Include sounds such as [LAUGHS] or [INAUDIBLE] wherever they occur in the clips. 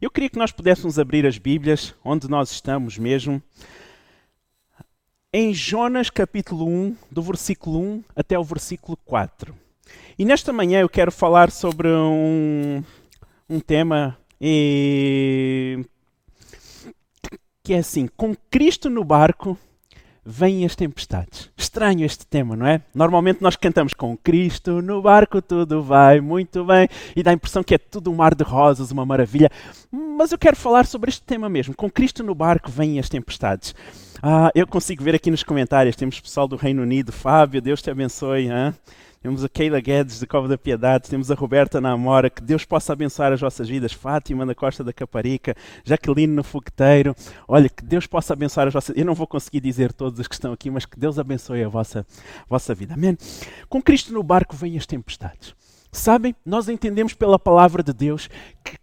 Eu queria que nós pudéssemos abrir as Bíblias, onde nós estamos mesmo, em Jonas capítulo 1, do versículo 1 até o versículo 4. E nesta manhã eu quero falar sobre um, um tema e... que é assim: com Cristo no barco vêm as tempestades. Estranho este tema, não é? Normalmente nós cantamos com Cristo no barco, tudo vai muito bem, e dá a impressão que é tudo um mar de rosas, uma maravilha. Mas eu quero falar sobre este tema mesmo. Com Cristo no barco vêm as tempestades. Ah, eu consigo ver aqui nos comentários, temos pessoal do Reino Unido, Fábio, Deus te abençoe. Hein? Temos a Keila Guedes, de Cova da Piedade, temos a Roberta Namora, que Deus possa abençoar as vossas vidas, Fátima da Costa da Caparica, Jaqueline no Fogueteiro, olha, que Deus possa abençoar as vossas Eu não vou conseguir dizer todos os que estão aqui, mas que Deus abençoe a vossa, a vossa vida. Amém? Com Cristo no barco vêm as tempestades. Sabem, nós entendemos pela palavra de Deus que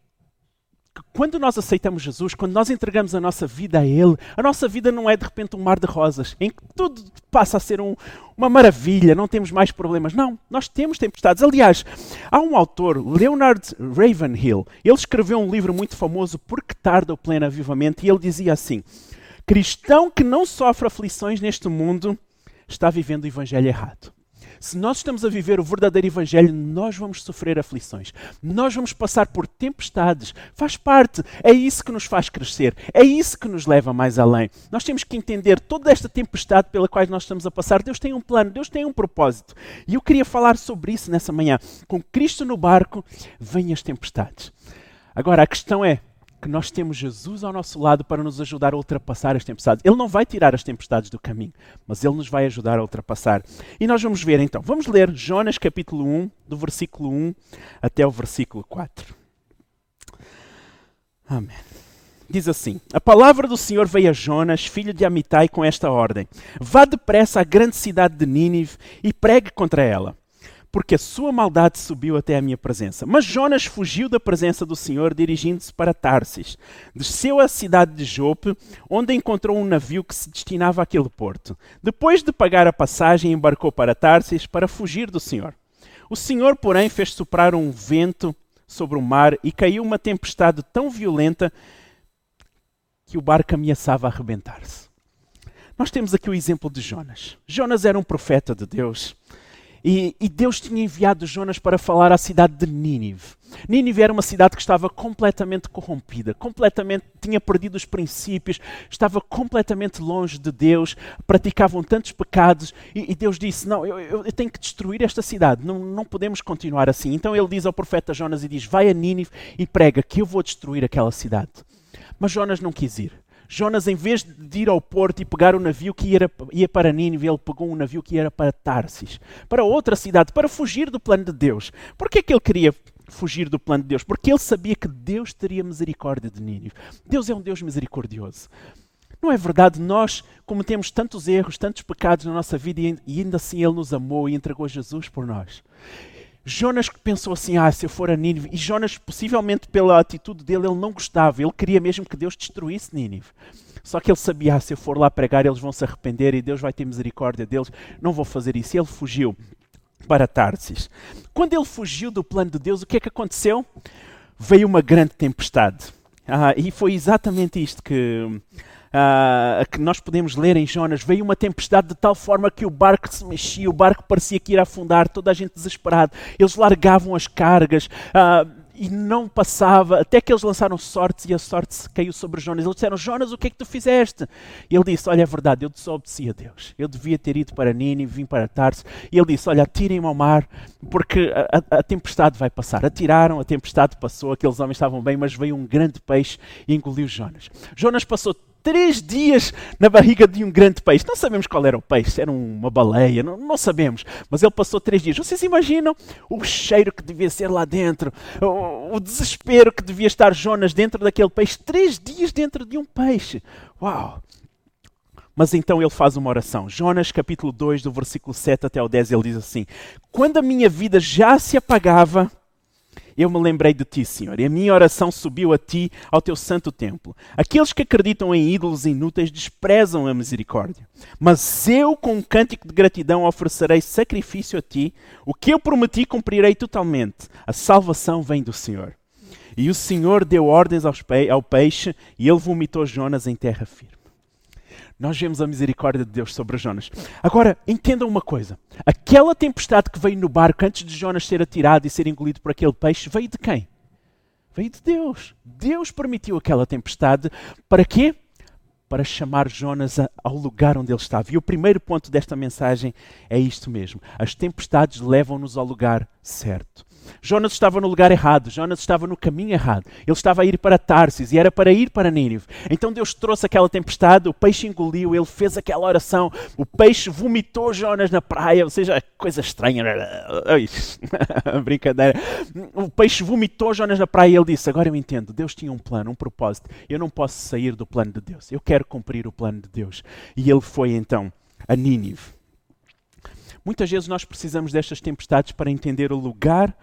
quando nós aceitamos Jesus, quando nós entregamos a nossa vida a Ele, a nossa vida não é de repente um mar de rosas, em que tudo passa a ser um, uma maravilha, não temos mais problemas. Não, nós temos tempestades. Aliás, há um autor, Leonard Ravenhill, ele escreveu um livro muito famoso, Por que tarda o pleno avivamento? E ele dizia assim: Cristão que não sofre aflições neste mundo está vivendo o evangelho errado. Se nós estamos a viver o verdadeiro Evangelho, nós vamos sofrer aflições, nós vamos passar por tempestades, faz parte, é isso que nos faz crescer, é isso que nos leva mais além. Nós temos que entender toda esta tempestade pela qual nós estamos a passar. Deus tem um plano, Deus tem um propósito. E eu queria falar sobre isso nessa manhã. Com Cristo no barco, vêm as tempestades. Agora, a questão é: que nós temos Jesus ao nosso lado para nos ajudar a ultrapassar as tempestades. Ele não vai tirar as tempestades do caminho, mas ele nos vai ajudar a ultrapassar. E nós vamos ver então, vamos ler Jonas capítulo 1, do versículo 1 até o versículo 4. Amém. Diz assim: A palavra do Senhor veio a Jonas, filho de Amitai, com esta ordem: Vá depressa à grande cidade de Nínive e pregue contra ela porque a sua maldade subiu até a minha presença. Mas Jonas fugiu da presença do Senhor, dirigindo-se para Tarsis. Desceu à cidade de Jope, onde encontrou um navio que se destinava àquele porto. Depois de pagar a passagem, embarcou para Tarsis para fugir do Senhor. O Senhor, porém, fez soprar um vento sobre o mar e caiu uma tempestade tão violenta que o barco ameaçava arrebentar-se. Nós temos aqui o exemplo de Jonas. Jonas era um profeta de Deus e, e, Deus tinha enviado Jonas para falar à cidade de Nínive. Nínive era uma cidade que estava completamente corrompida, completamente tinha perdido os princípios, estava completamente longe de Deus, praticavam tantos pecados. E, e Deus disse: Não, eu, eu, tenho que destruir esta cidade, não, não podemos continuar assim. Então ele diz ao profeta Jonas e diz: Vai a Nínive e prega que eu vou destruir aquela cidade. Mas Jonas não quis ir. Jonas, em vez de ir ao porto e pegar o um navio que ia, para Nínive, ele pegou um navio que ia para Tarsis, para outra cidade, para fugir do plano de Deus. Por que é que ele queria fugir do plano de Deus? Porque ele sabia que Deus teria misericórdia de Nínive. Deus é um Deus misericordioso. Não é verdade? Nós cometemos tantos erros, tantos pecados na nossa vida e ainda assim Ele nos amou e entregou Jesus por nós. Jonas pensou assim: ah, se eu for a Nínive. E Jonas, possivelmente pela atitude dele, ele não gostava. Ele queria mesmo que Deus destruísse Nínive. Só que ele sabia: ah, se eu for lá pregar, eles vão se arrepender e Deus vai ter misericórdia deles. Não vou fazer isso. E ele fugiu para Tarsis. Quando ele fugiu do plano de Deus, o que é que aconteceu? Veio uma grande tempestade. Ah, e foi exatamente isto que uh, que nós podemos ler em Jonas, veio uma tempestade de tal forma que o barco se mexia, o barco parecia que ia afundar, toda a gente desesperada. Eles largavam as cargas. Uh, e não passava, até que eles lançaram sortes e a sorte caiu sobre Jonas. Eles disseram: Jonas, o que é que tu fizeste? E ele disse: Olha, é verdade, eu desobedeci a Deus. Eu devia ter ido para Nínive, vim para Tarso. E ele disse: Olha, atirem-me ao mar, porque a, a, a, tempestade vai passar. Atiraram, a tempestade passou, aqueles homens estavam bem, mas veio um grande peixe e engoliu Jonas. Jonas passou três dias na barriga de um grande peixe. Não sabemos qual era o peixe, era uma baleia, não, não sabemos. Mas ele passou três dias. Vocês imaginam o cheiro que devia ser lá dentro, o, o desespero que devia estar Jonas dentro daquele peixe, três dias dentro de um peixe. Uau! Mas então ele faz uma oração. Jonas capítulo 2, do versículo 7 até o 10, ele diz assim: Quando a minha vida já se apagava, eu me lembrei de ti, Senhor, e a minha oração subiu a ti, ao teu santo templo. Aqueles que acreditam em ídolos inúteis desprezam a misericórdia. Mas eu, com um cântico de gratidão, oferecerei sacrifício a ti. O que eu prometi cumprirei totalmente. A salvação vem do Senhor. E o Senhor deu ordens ao peixe e ele vomitou Jonas em terra firme. Nós vemos a misericórdia de Deus sobre Jonas. Agora, entendam uma coisa: aquela tempestade que veio no barco antes de Jonas ser atirado e ser engolido por aquele peixe veio de quem? Veio de Deus. Deus permitiu aquela tempestade para quê? Para chamar Jonas ao lugar onde ele estava. E o primeiro ponto desta mensagem é isto mesmo: as tempestades levam-nos ao lugar certo. Jonas estava no lugar errado, Jonas estava no caminho errado. Ele estava a ir para Tarsis e era para ir para Nínive. Então Deus trouxe aquela tempestade, o peixe engoliu, ele fez aquela oração, o peixe vomitou Jonas na praia, ou seja, coisa estranha. [LAUGHS] [LAUGHS] Brincadeira. O peixe vomitou Jonas na praia e ele disse: Agora eu entendo, Deus tinha um plano, um propósito. Eu não posso sair do plano de Deus, eu quero cumprir o plano de Deus. E ele foi então a Nínive. Muitas vezes nós precisamos destas tempestades para entender o lugar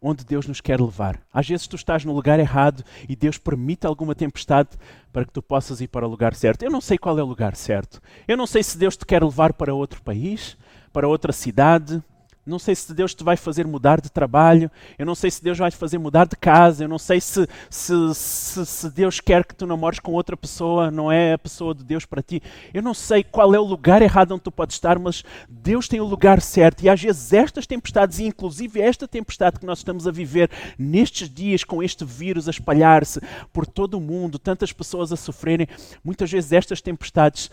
onde Deus nos quer levar. Às vezes tu estás no lugar errado e Deus permite alguma tempestade para que tu possas ir para o lugar certo. Eu não sei qual é o lugar certo. Eu não sei se Deus te quer levar para outro país, para outra cidade, não sei se Deus te vai fazer mudar de trabalho, eu não sei se Deus vai te fazer mudar de casa, eu não sei se, se, se, se, Deus quer que tu namores com outra pessoa, não é a pessoa de Deus para ti. Eu não sei qual é o lugar errado onde tu podes estar, mas Deus tem o lugar certo. E às vezes estas tempestades, e inclusive esta tempestade que nós estamos a viver nestes dias, com este vírus a espalhar-se por todo o mundo, tantas pessoas a sofrerem, muitas vezes estas tempestades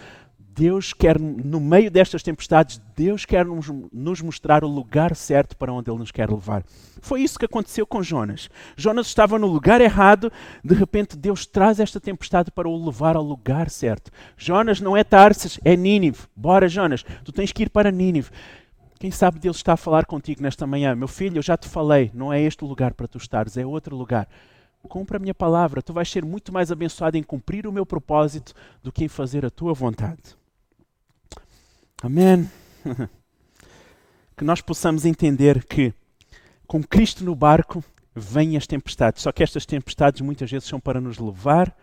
Deus quer, no meio destas tempestades, Deus quer nos, nos, mostrar o lugar certo para onde Ele nos quer levar. Foi isso que aconteceu com Jonas. Jonas estava no lugar errado, de repente Deus traz esta tempestade para o levar ao lugar certo. Jonas não é Tarsis, é Nínive. Bora, Jonas, tu tens que ir para Nínive. Quem sabe Deus está a falar contigo nesta manhã. Meu filho, eu já te falei, não é este o lugar para tu estares, é outro lugar. Cumpra a minha palavra, tu vais ser muito mais abençoado em cumprir o meu propósito do que em fazer a tua vontade. Amém. [LAUGHS] que nós possamos entender que com Cristo no barco vêm as tempestades. Só que estas tempestades muitas vezes são para nos levar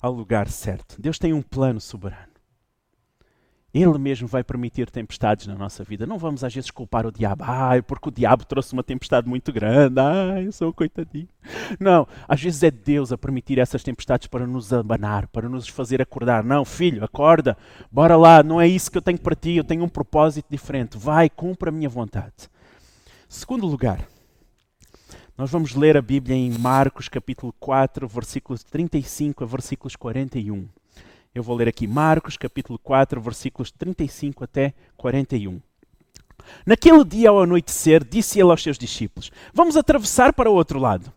ao lugar certo. Deus tem um plano soberano. Ele mesmo vai permitir tempestades na nossa vida. Não vamos às vezes culpar o diabo. Porque o diabo trouxe uma tempestade muito grande. Ah, eu sou um coitadinho. Não, às vezes é Deus a permitir essas tempestades para nos abanar, para nos fazer acordar. Não, filho, acorda. Bora lá, não é isso que eu tenho para ti. Eu tenho um propósito diferente. Vai, cumpra a minha vontade. Segundo lugar, nós vamos ler a Bíblia em Marcos capítulo 4, versículos 35 a versículos 41. Eu vou ler aqui Marcos, capítulo 4, versículos 35 até 41. Naquele dia ao anoitecer, disse ele aos seus discípulos: Vamos atravessar para o outro lado.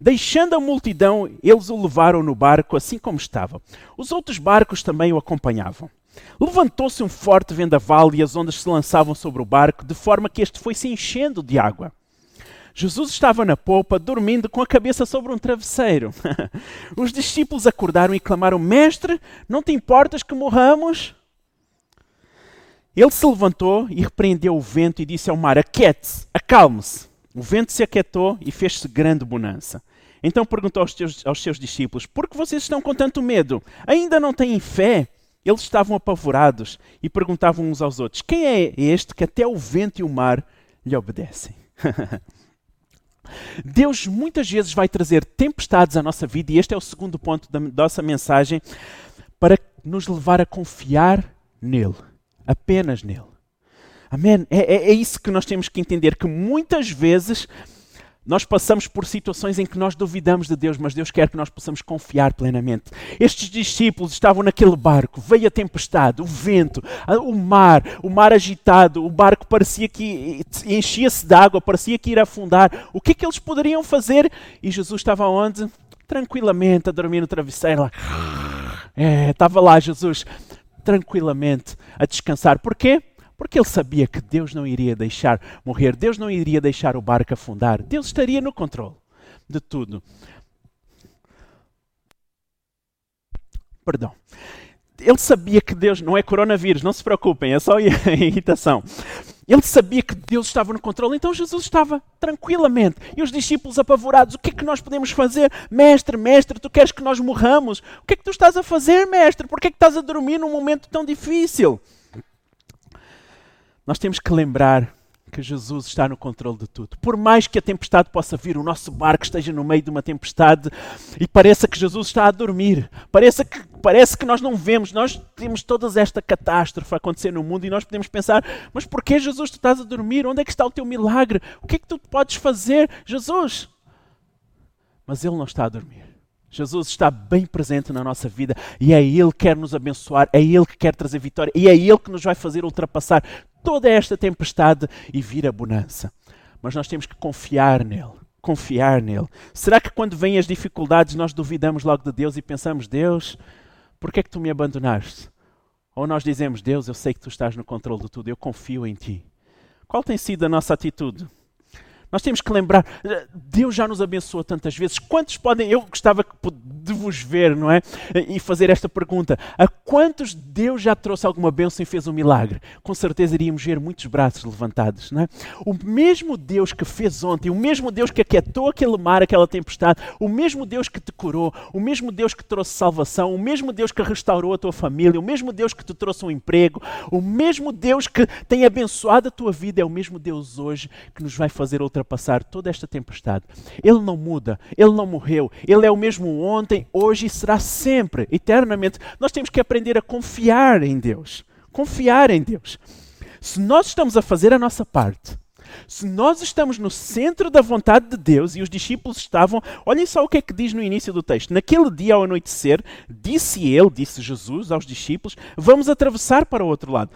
Deixando a multidão, eles o levaram no barco assim como estava. Os outros barcos também o acompanhavam. Levantou-se um forte vendaval e as ondas se lançavam sobre o barco, de forma que este foi se enchendo de água. Jesus estava na polpa, dormindo com a cabeça sobre um travesseiro. [LAUGHS] Os discípulos acordaram e clamaram: Mestre, não te importas que morramos? Ele se levantou e repreendeu o vento e disse ao mar: Aquiete-se, acalme-se. O vento se aquietou e fez-se grande bonança. Então perguntou aos, teus, aos seus discípulos: Por que vocês estão com tanto medo? Ainda não têm fé? Eles estavam apavorados e perguntavam uns aos outros: Quem é este que até o vento e o mar lhe obedecem? [LAUGHS] Deus muitas vezes vai trazer tempestades à nossa vida, e este é o segundo ponto da nossa mensagem, para nos levar a confiar nele, apenas nele. Amém? É, é, é isso que nós temos que entender, que muitas vezes nós passamos por situações em que nós duvidamos de Deus, mas Deus quer que nós possamos confiar plenamente. Estes discípulos estavam naquele barco, veio a tempestade, o vento, o mar, o mar agitado, o barco parecia que enchia-se de água, parecia que ia afundar. O que é que eles poderiam fazer? E Jesus estava onde? Tranquilamente a dormir no travesseiro. É, estava lá Jesus, tranquilamente a descansar. Porquê? Porque ele sabia que Deus não iria deixar morrer, Deus não iria deixar o barco afundar, Deus estaria no controle de tudo. Perdão. Ele sabia que Deus não é coronavírus, não se preocupem, é só [LAUGHS] irritação. Ele sabia que Deus estava no controle, então Jesus estava tranquilamente. E os discípulos apavorados: O que é que nós podemos fazer? Mestre, mestre, tu queres que nós morramos? O que é que tu estás a fazer, mestre? Por que é que estás a dormir num momento tão difícil? Nós temos que lembrar que Jesus está no controle de tudo. Por mais que a tempestade possa vir, o nosso barco esteja no meio de uma tempestade e pareça que Jesus está a dormir, pareça que, parece que nós não vemos, nós temos toda esta catástrofe a acontecer no mundo e nós podemos pensar: mas por que Jesus tu estás a dormir? Onde é que está o teu milagre? O que é que tu podes fazer, Jesus? Mas Ele não está a dormir. Jesus está bem presente na nossa vida e é Ele que quer nos abençoar, é Ele que quer trazer vitória e é Ele que nos vai fazer ultrapassar toda esta tempestade e vir a bonança. Mas nós temos que confiar nele. Confiar nele. Será que quando vêm as dificuldades nós duvidamos logo de Deus e pensamos, Deus, por que é que tu me abandonaste? Ou nós dizemos, Deus, eu sei que tu estás no controle de tudo, eu confio em ti. Qual tem sido a nossa atitude? Nós temos que lembrar, Deus já nos abençoou tantas vezes. Quantos podem, eu gostava de vos ver, não é? E fazer esta pergunta: a quantos Deus já trouxe alguma bênção e fez um milagre? Com certeza iríamos ver muitos braços levantados, não é? O mesmo Deus que fez ontem, o mesmo Deus que aquietou aquele mar, aquela tempestade, o mesmo Deus que te curou, o mesmo Deus que trouxe salvação, o mesmo Deus que restaurou a tua família, o mesmo Deus que te trouxe um emprego, o mesmo Deus que tem abençoado a tua vida, é o mesmo Deus hoje que nos vai fazer outra ultrapassar toda esta tempestade. Ele não muda, ele não morreu, ele é o mesmo ontem, hoje e será sempre, eternamente. Nós temos que aprender a confiar em Deus. Confiar em Deus. Se nós estamos a fazer a nossa parte, se nós estamos no centro da vontade de Deus e os discípulos estavam, olhem só o que é que diz no início do texto. Naquele dia ao anoitecer, disse ele, disse Jesus aos discípulos: Vamos atravessar para o outro lado.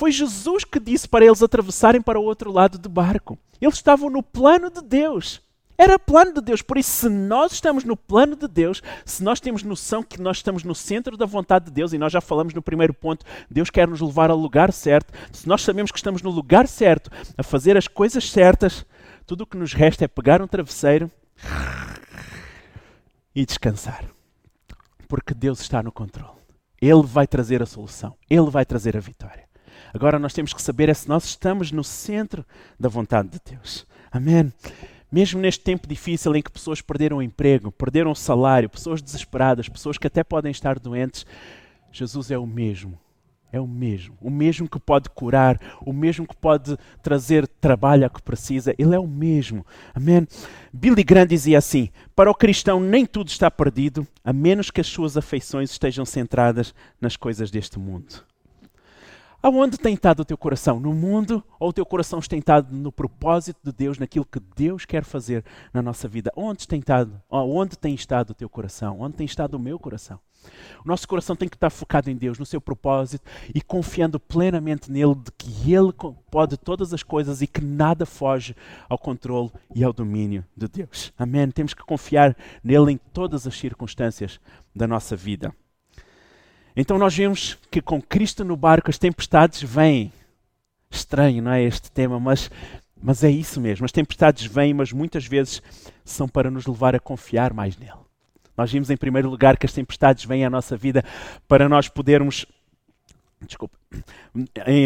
Foi Jesus que disse para eles atravessarem para o outro lado do barco. Eles estavam no plano de Deus. Era plano de Deus. Por isso, se nós estamos no plano de Deus, se nós temos noção que nós estamos no centro da vontade de Deus, e nós já falamos no primeiro ponto, Deus quer nos levar ao lugar certo, se nós sabemos que estamos no lugar certo, a fazer as coisas certas, tudo o que nos resta é pegar um travesseiro e descansar. Porque Deus está no controle. Ele vai trazer a solução. Ele vai trazer a vitória. Agora nós temos que saber é se nós estamos no centro da vontade de Deus. Amém. Mesmo neste tempo difícil em que pessoas perderam o emprego, perderam o salário, pessoas desesperadas, pessoas que até podem estar doentes, Jesus é o mesmo. É o mesmo. O mesmo que pode curar, o mesmo que pode trazer trabalho a que precisa. Ele é o mesmo. Amém? Billy Graham dizia assim: Para o cristão, nem tudo está perdido, a menos que as suas afeições estejam centradas nas coisas deste mundo. Aonde tem estado o teu coração? No mundo ou o teu coração tem estado no propósito de Deus, naquilo que Deus quer fazer na nossa vida? Onde tem estado? Onde tem estado o teu coração? Onde tem estado o meu coração? O nosso coração tem que estar focado em Deus, no seu propósito e confiando plenamente nele de que ele pode todas as coisas e que nada foge ao controle e ao domínio de Deus. Amém. Temos que confiar nele em todas as circunstâncias da nossa vida. Então nós vemos que com Cristo no barco as tempestades vêm. Estranho, não é este tema, mas, mas é isso mesmo. As tempestades vêm, mas muitas vezes são para nos levar a confiar mais nele. Nós vimos em primeiro lugar que as tempestades vêm à nossa vida para nós podermos desculpa,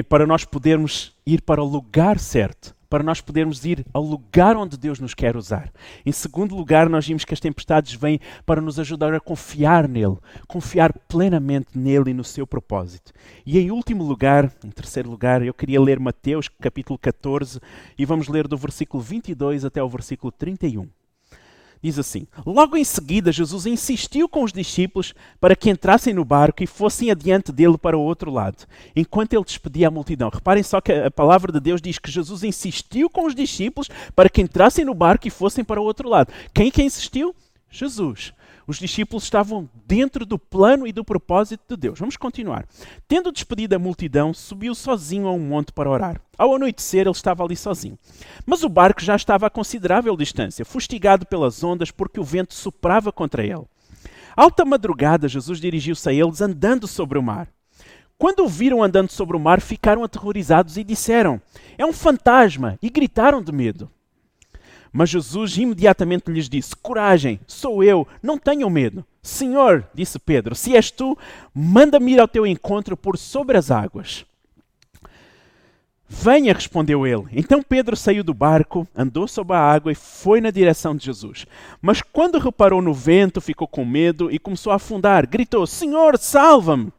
para nós podermos ir para o lugar certo, para nós podermos ir ao lugar onde Deus nos quer usar. Em segundo lugar, nós vimos que as tempestades vêm para nos ajudar a confiar nele, confiar plenamente nele e no seu propósito. E em último lugar, em terceiro lugar, eu queria ler Mateus capítulo 14 e vamos ler do versículo 22 até o versículo 31 diz assim: Logo em seguida, Jesus insistiu com os discípulos para que entrassem no barco e fossem adiante dele para o outro lado, enquanto ele despedia a multidão. Reparem só que a palavra de Deus diz que Jesus insistiu com os discípulos para que entrassem no barco e fossem para o outro lado. Quem que insistiu? Jesus os discípulos estavam dentro do plano e do propósito de Deus. Vamos continuar. Tendo despedido a multidão, subiu sozinho a um monte para orar. Ao anoitecer, ele estava ali sozinho. Mas o barco já estava a considerável distância, fustigado pelas ondas, porque o vento soprava contra ele. Alta madrugada, Jesus dirigiu-se a eles andando sobre o mar. Quando o viram andando sobre o mar, ficaram aterrorizados e disseram: É um fantasma! E gritaram de medo. Mas Jesus imediatamente lhes disse: Coragem, sou eu, não tenham medo. Senhor, disse Pedro, se és tu, manda-me ir ao teu encontro por sobre as águas. Venha, respondeu ele. Então Pedro saiu do barco, andou sobre a água e foi na direção de Jesus. Mas quando reparou no vento, ficou com medo e começou a afundar. Gritou: Senhor, salva-me!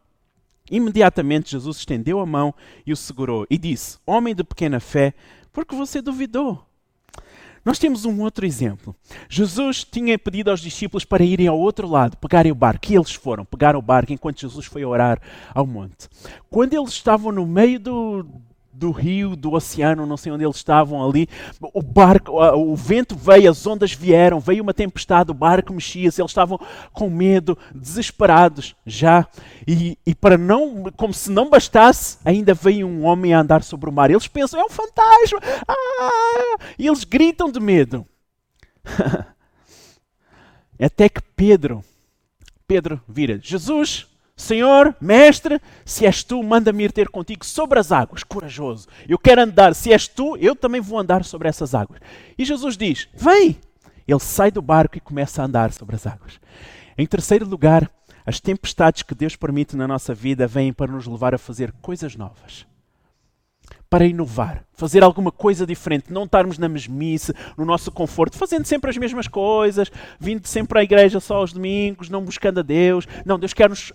Imediatamente Jesus estendeu a mão e o segurou e disse: Homem de pequena fé, Porque você duvidou. Nós temos um outro exemplo. Jesus tinha pedido aos discípulos para irem ao outro lado, pegarem o barco, e eles foram, pegaram o barco enquanto Jesus foi orar ao monte. Quando eles estavam no meio do, do rio, do oceano, não sei onde eles estavam ali. O barco, o vento veio, as ondas vieram, veio uma tempestade, o barco mexia-se, eles estavam com medo, desesperados já. E, e, para não, como se não bastasse, ainda veio um homem a andar sobre o mar. Eles pensam, é um fantasma! Ah! E eles gritam de medo. [LAUGHS] Até que Pedro, Pedro vira, Jesus, Senhor, mestre, se és tu, manda-me ir ter contigo sobre as águas, corajoso. Eu quero andar, se és tu, eu também vou andar sobre essas águas. E Jesus diz: Vem! Ele sai do barco e começa a andar sobre as águas. Em terceiro lugar, as tempestades que Deus permite na nossa vida vêm para nos levar a fazer coisas novas. Para inovar, fazer alguma coisa diferente, não estarmos na mesmice, no nosso conforto, fazendo sempre as mesmas coisas, vindo sempre à igreja só aos domingos, não buscando a Deus. Não, Deus quer-nos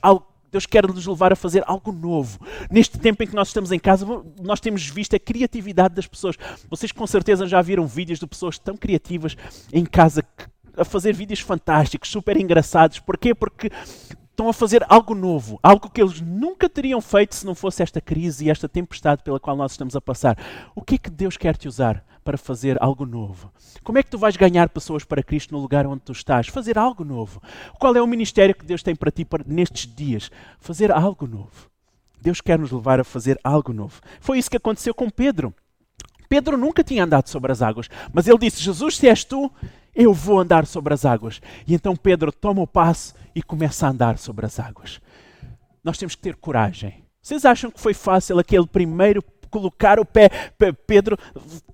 Deus quer nos levar a fazer algo novo. Neste tempo em que nós estamos em casa, nós temos visto a criatividade das pessoas. Vocês com certeza já viram vídeos de pessoas tão criativas em casa a fazer vídeos fantásticos, super engraçados. Porquê? Porque estão a fazer algo novo, algo que eles nunca teriam feito se não fosse esta crise e esta tempestade pela qual nós estamos a passar. O que é que Deus quer te usar para fazer algo novo? Como é que tu vais ganhar pessoas para Cristo no lugar onde tu estás? Fazer algo novo. Qual é o ministério que Deus tem para ti para, nestes dias? Fazer algo novo. Deus quer nos levar a fazer algo novo. Foi isso que aconteceu com Pedro. Pedro nunca tinha andado sobre as águas, mas ele disse: Jesus, se és tu, eu vou andar sobre as águas. E então Pedro toma o passo e começa a andar sobre as águas. Nós temos que ter coragem. Vocês acham que foi fácil aquele primeiro colocar o pé. Pedro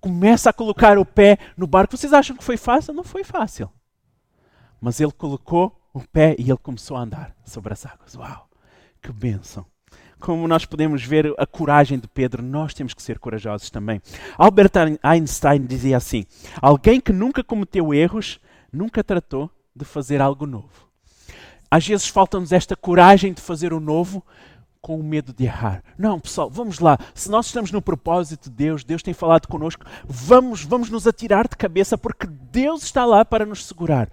começa a colocar o pé no barco. Vocês acham que foi fácil? Não foi fácil. Mas ele colocou o pé e ele começou a andar sobre as águas. Uau! Que bênção! Como nós podemos ver a coragem de Pedro, nós temos que ser corajosos também. Albert Einstein dizia assim: Alguém que nunca cometeu erros, nunca tratou de fazer algo novo. Às vezes falta-nos esta coragem de fazer o novo, com o medo de errar. Não, pessoal, vamos lá. Se nós estamos no propósito de Deus, Deus tem falado connosco, vamos, vamos nos atirar de cabeça porque Deus está lá para nos segurar.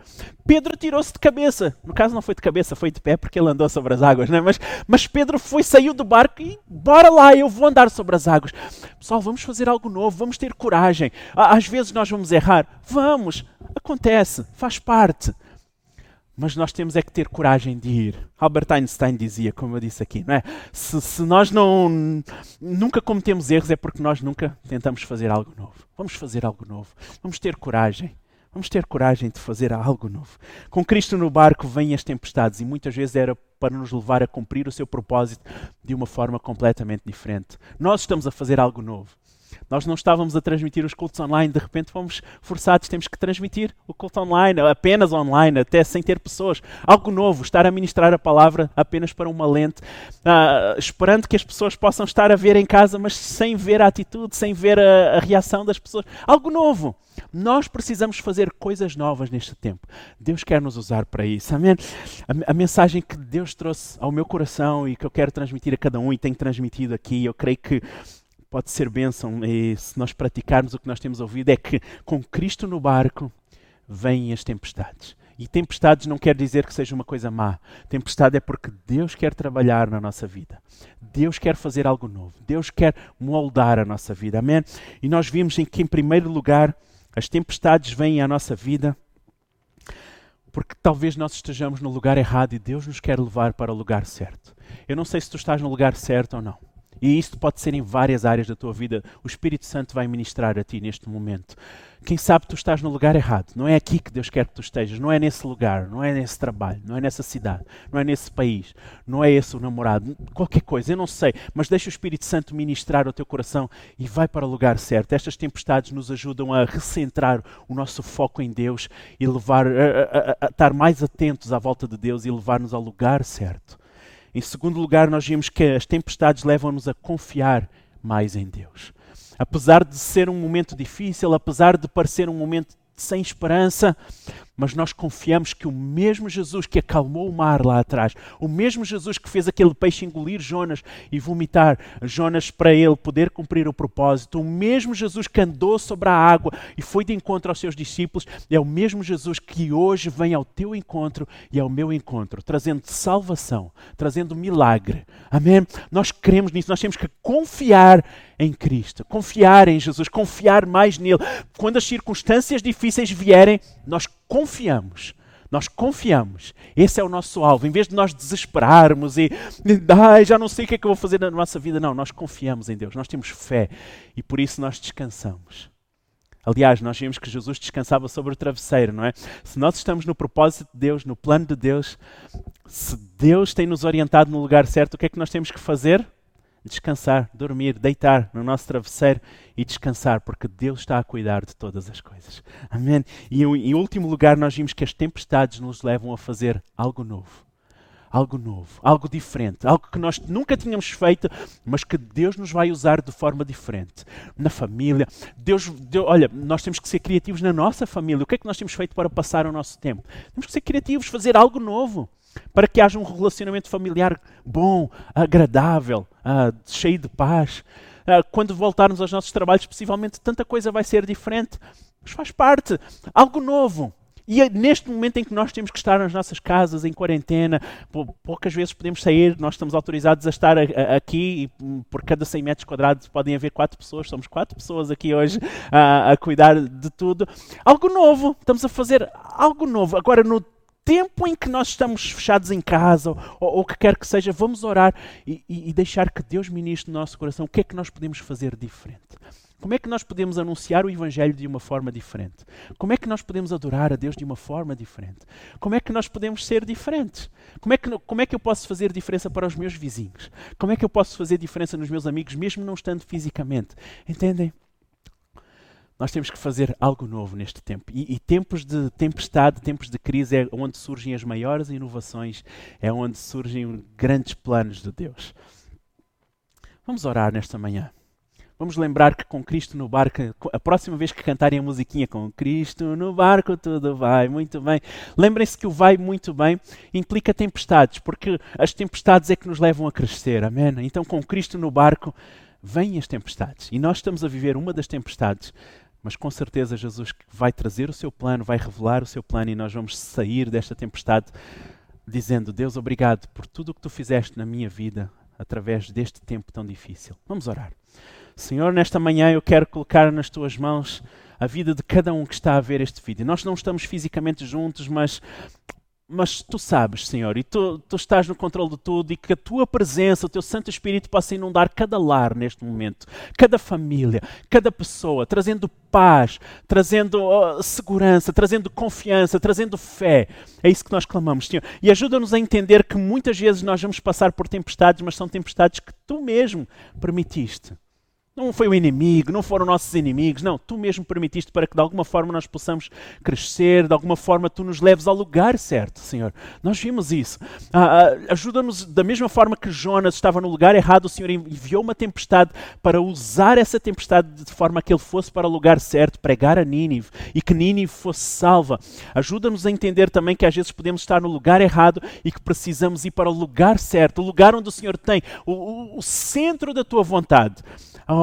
Pedro tirou-se de cabeça. No caso não foi de cabeça, foi de pé porque ele andou sobre as águas, né? mas, mas Pedro foi, saiu do barco e bora lá, eu vou andar sobre as águas. Pessoal, vamos fazer algo novo, vamos ter coragem. Às vezes nós vamos errar. Vamos, acontece, faz parte. Mas nós temos é que ter coragem de ir. Albert Einstein dizia, como eu disse aqui, não é? Se, se, nós não nunca cometemos erros é porque nós nunca tentamos fazer algo novo. Vamos fazer algo novo. Vamos ter coragem. Vamos ter coragem de fazer algo novo. Com Cristo no barco vêm as tempestades e muitas vezes era para nos levar a cumprir o seu propósito de uma forma completamente diferente. Nós estamos a fazer algo novo. Nós não estávamos a transmitir os cultos online, de repente fomos forçados, temos que transmitir o culto online, apenas online, até sem ter pessoas. Algo novo, estar a ministrar a palavra apenas para uma lente, uh, esperando que as pessoas possam estar a ver em casa, mas sem ver a atitude, sem ver a, a reação das pessoas. Algo novo. Nós precisamos fazer coisas novas neste tempo. Deus quer nos usar para isso. Amém? A, a, mensagem que Deus trouxe ao meu coração e que eu quero transmitir a cada um e tenho transmitido aqui, eu creio que pode ser bênção e se nós praticarmos o que nós temos ouvido é que com Cristo no barco vêm as tempestades. E tempestades não quer dizer que seja uma coisa má. Tempestade é porque Deus quer trabalhar na nossa vida. Deus quer fazer algo novo. Deus quer moldar a nossa vida. Amém? E nós vimos em que, em primeiro lugar, as tempestades vêm à nossa vida porque talvez nós estejamos no lugar errado e Deus nos quer levar para o lugar certo. Eu não sei se tu estás no lugar certo ou não. E isto pode ser em várias áreas da tua vida. O Espírito Santo vai ministrar a ti neste momento. Quem sabe tu estás no lugar errado. Não é aqui que Deus quer que tu estejas. Não é nesse lugar. Não é nesse trabalho. Não é nessa cidade. Não é nesse país. Não é esse o namorado. Qualquer coisa. Eu não sei. Mas deixa o Espírito Santo ministrar o teu coração e vai para o lugar certo. Estas tempestades nos ajudam a recentrar o nosso foco em Deus e levar a, a, a, a estar mais atentos à volta de Deus e levar-nos ao lugar certo. Em segundo lugar, nós vimos que as tempestades levam-nos a confiar mais em Deus. Apesar de ser um momento difícil, apesar de parecer um momento sem esperança, mas nós confiamos que o mesmo Jesus que acalmou o mar lá atrás, o mesmo Jesus que fez aquele peixe engolir Jonas e vomitar Jonas para ele poder cumprir o propósito, o mesmo Jesus que andou sobre a água e foi de encontro aos seus discípulos, é o mesmo Jesus que hoje vem ao teu encontro e ao meu encontro, trazendo salvação, trazendo milagre. Amém? Nós cremos nisso, nós temos que confiar em Cristo, confiar em Jesus, confiar mais nele. Quando as circunstâncias difíceis vierem, nós confiamos. Nós confiamos. Esse é o nosso alvo. Em vez de nós desesperarmos e ah, já não sei o que é que eu vou fazer na nossa vida, não, nós confiamos em Deus, nós temos fé e por isso nós descansamos. Aliás, nós vimos que Jesus descansava sobre o travesseiro, não é? Se nós estamos no propósito de Deus, no plano de Deus, se Deus tem nos orientado no lugar certo, o que é que nós temos que fazer? Descansar, dormir, deitar no nosso travesseiro e descansar, porque Deus está a cuidar de todas as coisas. Amém? E em último lugar, nós vimos que as tempestades nos levam a fazer algo novo. Algo novo, algo diferente, algo que nós nunca tínhamos feito, mas que Deus nos vai usar de forma diferente. Na família, Deus, Deus, olha, nós temos que ser criativos na nossa família. O que é que nós temos feito para passar o nosso tempo? Temos que ser criativos, fazer algo novo para que haja um relacionamento familiar bom, agradável, uh, cheio de paz. Uh, quando voltarmos aos nossos trabalhos, possivelmente tanta coisa vai ser diferente, mas faz parte, algo novo. E é neste momento em que nós temos que estar nas nossas casas, em quarentena, poucas vezes podemos sair, nós estamos autorizados a estar a, a, aqui e hum, por cada 100 metros quadrados podem haver quatro pessoas, somos quatro pessoas aqui hoje a, a cuidar de tudo. Algo novo, estamos a fazer algo novo. Agora, no tempo em que nós estamos fechados em casa, ou o que quer que seja, vamos orar e, e, e deixar que Deus ministre no nosso coração o que é que nós podemos fazer diferente. Como é que nós podemos anunciar o Evangelho de uma forma diferente? Como é que nós podemos adorar a Deus de uma forma diferente? Como é que nós podemos ser diferentes? Como é que, como é que eu posso fazer diferença para os meus vizinhos? Como é que eu posso fazer diferença nos meus amigos, mesmo não estando fisicamente? Entendem? Nós temos que fazer algo novo neste tempo. E, e, tempos de tempestade, tempos de crise é onde surgem as maiores inovações, é onde surgem grandes planos de Deus. Vamos orar nesta manhã. Vamos lembrar que com Cristo no barco, a próxima vez que cantarem a musiquinha com Cristo no barco, tudo vai muito bem. Lembrem-se que o vai muito bem implica tempestades, porque as tempestades é que nos levam a crescer, amém? Então, com Cristo no barco, vêm as tempestades. E nós estamos a viver uma das tempestades mas com certeza Jesus vai trazer o seu plano, vai revelar o seu plano e nós vamos sair desta tempestade dizendo: Deus, obrigado por tudo o que tu fizeste na minha vida através deste tempo tão difícil. Vamos orar. Senhor, nesta manhã eu quero colocar nas tuas mãos a vida de cada um que está a ver este vídeo. Nós não estamos fisicamente juntos, mas mas tu sabes, Senhor, e tu, tu, estás no controle de tudo, e que a tua presença, o teu Santo Espírito possa inundar cada lar neste momento, cada família, cada pessoa, trazendo paz, trazendo uh, segurança, trazendo confiança, trazendo fé. É isso que nós clamamos, Senhor. E ajuda-nos a entender que muitas vezes nós vamos passar por tempestades, mas são tempestades que tu mesmo permitiste. Não foi o inimigo, não foram nossos inimigos, não. Tu mesmo permitiste para que de alguma forma nós possamos crescer, de alguma forma tu nos leves ao lugar certo, Senhor. Nós vimos isso. Ah, ah, Ajuda-nos da mesma forma que Jonas estava no lugar errado, o Senhor enviou uma tempestade para usar essa tempestade de forma que ele fosse para o lugar certo, pregar a Nínive e que Nínive fosse salva. Ajuda-nos a entender também que às vezes podemos estar no lugar errado e que precisamos ir para o lugar certo, o lugar onde o Senhor tem, o, o, o centro da tua vontade.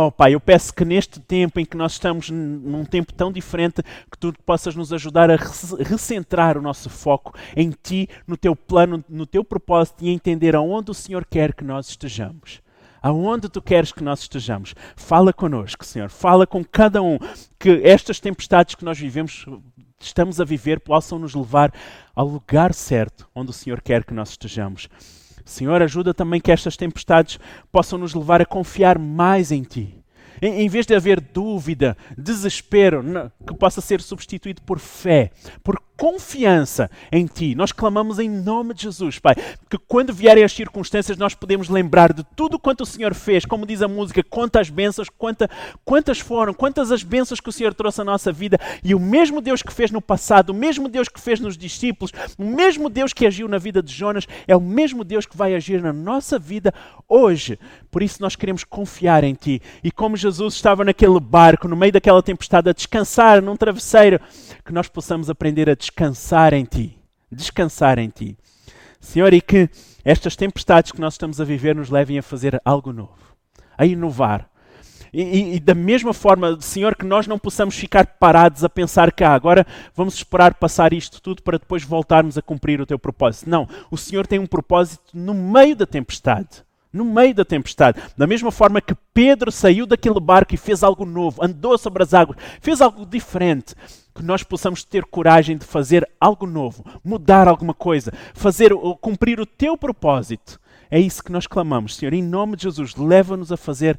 Oh, Pai, eu peço que neste tempo em que nós estamos num tempo tão diferente, que tu possas nos ajudar a recentrar o nosso foco em Ti, no Teu plano, no Teu propósito e entender aonde o Senhor quer que nós estejamos. Aonde tu queres que nós estejamos. Fala connosco, Senhor. Fala com cada um. Que estas tempestades que nós vivemos, estamos a viver, possam nos levar ao lugar certo onde o Senhor quer que nós estejamos. Senhor, ajuda também que estas tempestades possam nos levar a confiar mais em Ti. Em, em vez de haver dúvida, desespero, que possa ser substituído por fé, por confiança em Ti. Nós clamamos em nome de Jesus, Pai, que quando vierem as circunstâncias nós podemos lembrar de tudo quanto o Senhor fez, como diz a música, quantas bênçãos, quanta, quantas foram, quantas as bênçãos que o Senhor trouxe à nossa vida, e o mesmo Deus que fez no passado, o mesmo Deus que fez nos discípulos, o mesmo Deus que agiu na vida de Jonas, é o mesmo Deus que vai agir na nossa vida hoje. Por isso nós queremos confiar em Ti. E como Jesus Jesus estava naquele barco, no meio daquela tempestade, a descansar num travesseiro, que nós possamos aprender a descansar em Ti. Descansar em Ti. Senhor, e que estas tempestades que nós estamos a viver nos levem a fazer algo novo, a inovar. E, e, e, da mesma forma, Senhor, que nós não possamos ficar parados a pensar que ah, agora vamos esperar passar isto tudo para depois voltarmos a cumprir o teu propósito. Não, o Senhor tem um propósito no meio da tempestade. No meio da tempestade. Da mesma forma que Pedro saiu daquele barco e fez algo novo, andou sobre as águas, fez algo diferente que nós possamos ter coragem de fazer algo novo, mudar alguma coisa, fazer cumprir o teu propósito. É isso que nós clamamos, Senhor, em nome de Jesus, leva-nos a fazer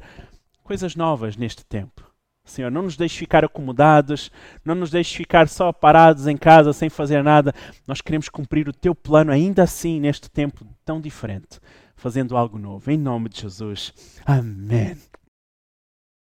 coisas novas neste tempo. Senhor, não nos deixe ficar acomodados, não nos deixe ficar só parados em casa sem fazer nada. Nós queremos cumprir o teu plano ainda assim neste tempo tão diferente, fazendo algo novo. Em nome de Jesus. Amém.